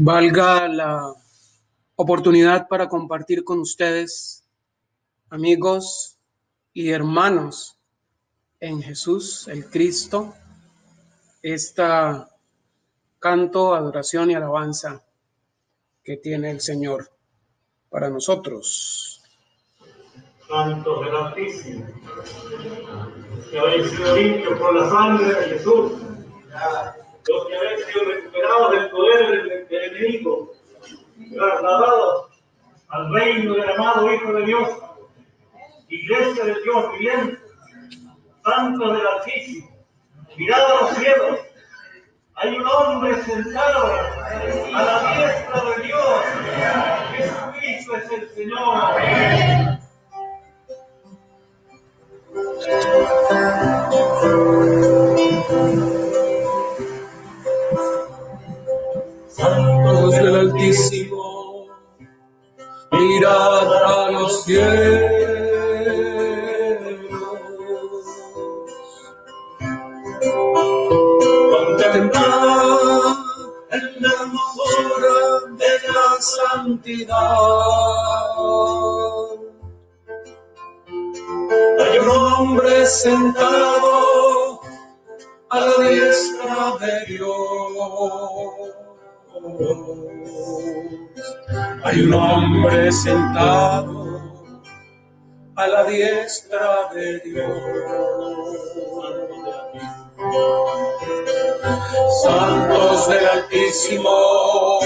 valga la oportunidad para compartir con ustedes, amigos y hermanos en Jesús, el Cristo, esta canto, adoración y alabanza que tiene el Señor para nosotros. Santo del que habéis sido limpios por la sangre de Jesús los que habéis sido recuperados del poder del, enemigo, trasladados al reino del amado Hijo de Dios, iglesia de Dios viviente, santos del Altísimo, mirad a los cielos, hay un hombre sentado a la diestra de Dios, Jesucristo es el Señor. santos cielos. Contemplad en la de la santidad. Hay un hombre sentado a la diestra de Dios. Hay un hombre sentado a la diestra de Dios. Santos del Altísimo,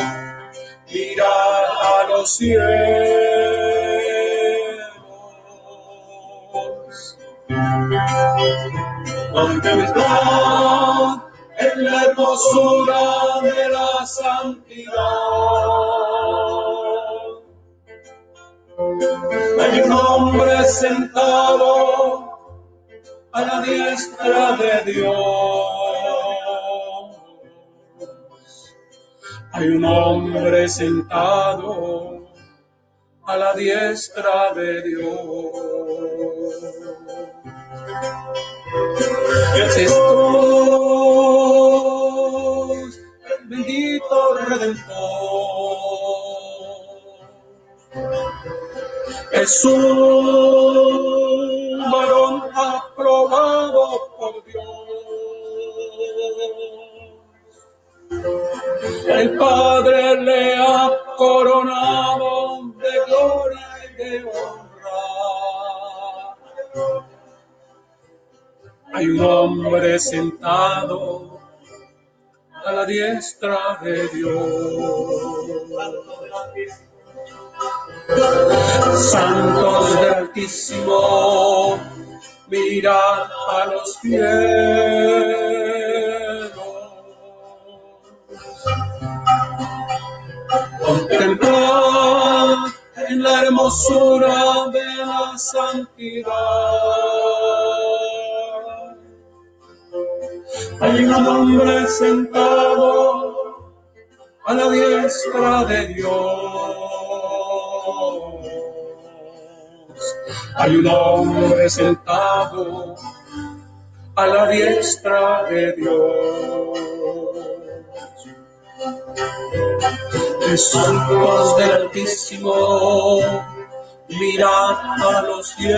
mirad a los cielos. Contemplad en la hermosura de la santidad. Hay un hombre sentado a la diestra de Dios. Hay un hombre sentado a la diestra de Dios. Dios bendito Redentor. Es un varón aprobado por Dios. El Padre le ha coronado de gloria y de honra. Hay un hombre sentado a la diestra de Dios. Santos del Altísimo, mirad a los cielos. Contemplad en la hermosura de la santidad. Hay un hombre sentado a la diestra de Dios. Hay un hombre sentado a la diestra de Dios. Santos del Altísimo, mirad a los cielos.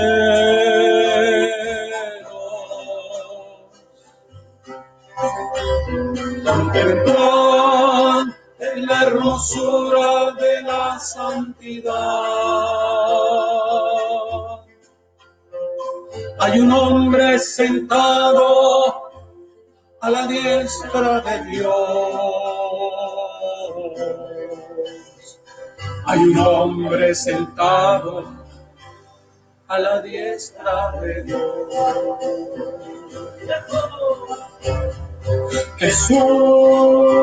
Contemplad en la hermosura de la santidad. Hay un hombre sentado a la diestra de Dios. Hay un hombre sentado a la diestra de Dios. Jesús,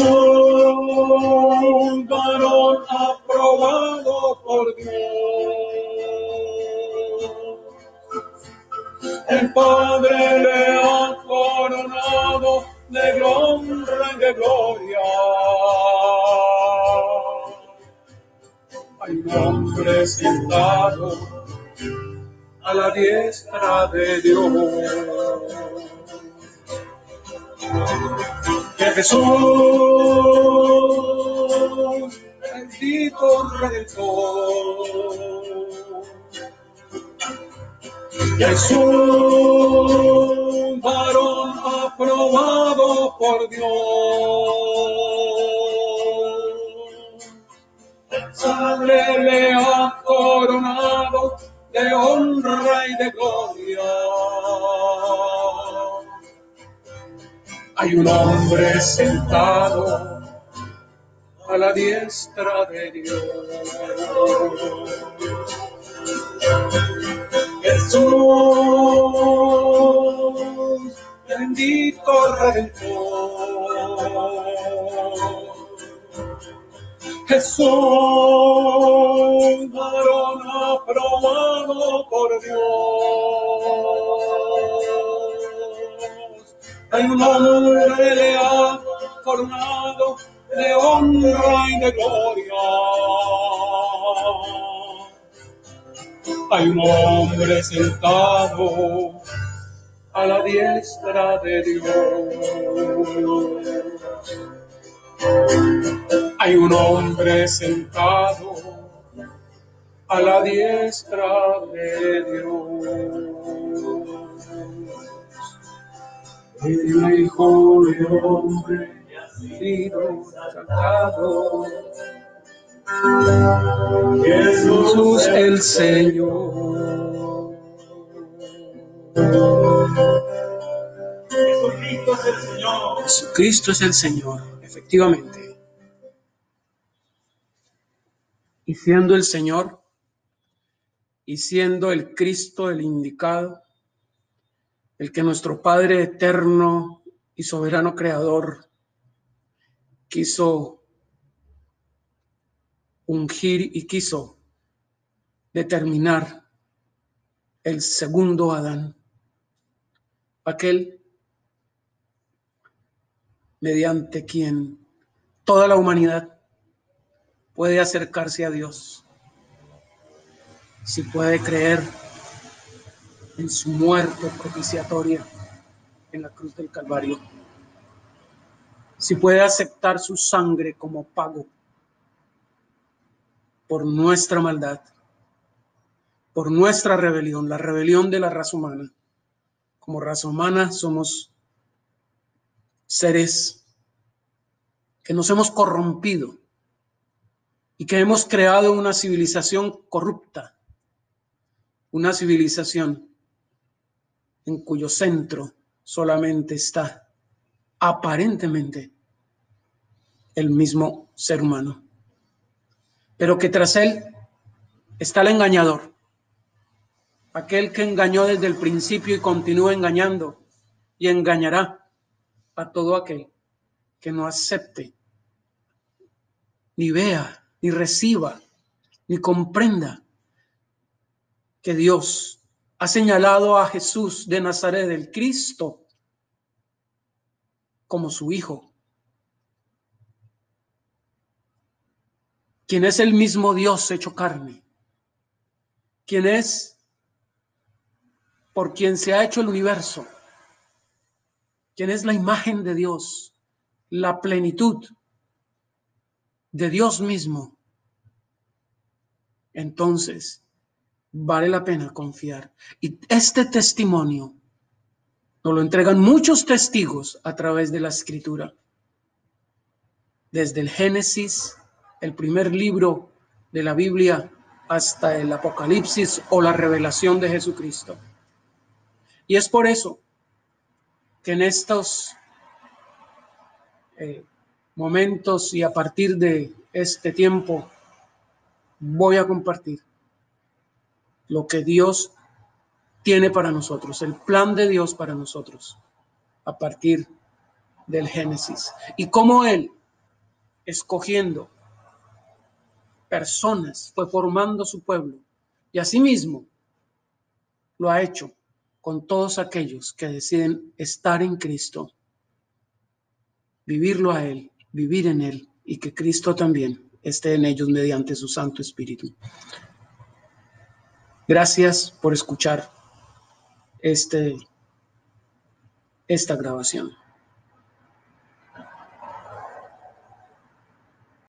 Jesús, varón aprobado por Dios. El Padre le ha coronado de gloria de gloria. Hay un hombre sentado a la diestra de Dios. Jesús, bendito Redentor, Jesús, varón aprobado por Dios. Padre Hay un hombre sentado a la diestra de Dios. Jesús, bendito Redentor. Jesús, Hay un hombre le ha formado de honra y de gloria. Hay un hombre sentado a la diestra de Dios. Hay un hombre sentado a la diestra de Dios. El Hijo de Hombre ha sido sacado. Jesús el Señor. Jesucristo es el Señor. Jesucristo es el Señor, efectivamente. Y siendo el Señor y siendo el Cristo el indicado, el que nuestro Padre eterno y soberano creador quiso ungir y quiso determinar el segundo Adán, aquel mediante quien toda la humanidad puede acercarse a Dios, si puede creer en su muerte propiciatoria en la cruz del Calvario, si puede aceptar su sangre como pago por nuestra maldad, por nuestra rebelión, la rebelión de la raza humana. Como raza humana somos seres que nos hemos corrompido y que hemos creado una civilización corrupta, una civilización cuyo centro solamente está aparentemente el mismo ser humano, pero que tras él está el engañador, aquel que engañó desde el principio y continúa engañando y engañará a todo aquel que no acepte, ni vea, ni reciba, ni comprenda que Dios ha señalado a Jesús de Nazaret, el Cristo, como su Hijo, quien es el mismo Dios hecho carne, quien es por quien se ha hecho el universo, quien es la imagen de Dios, la plenitud de Dios mismo, entonces vale la pena confiar. Y este testimonio nos lo entregan muchos testigos a través de la escritura. Desde el Génesis, el primer libro de la Biblia, hasta el Apocalipsis o la revelación de Jesucristo. Y es por eso que en estos eh, momentos y a partir de este tiempo voy a compartir lo que Dios tiene para nosotros, el plan de Dios para nosotros a partir del Génesis y cómo Él, escogiendo personas, fue formando su pueblo y asimismo lo ha hecho con todos aquellos que deciden estar en Cristo, vivirlo a Él, vivir en Él y que Cristo también esté en ellos mediante su Santo Espíritu. Gracias por escuchar este, esta grabación.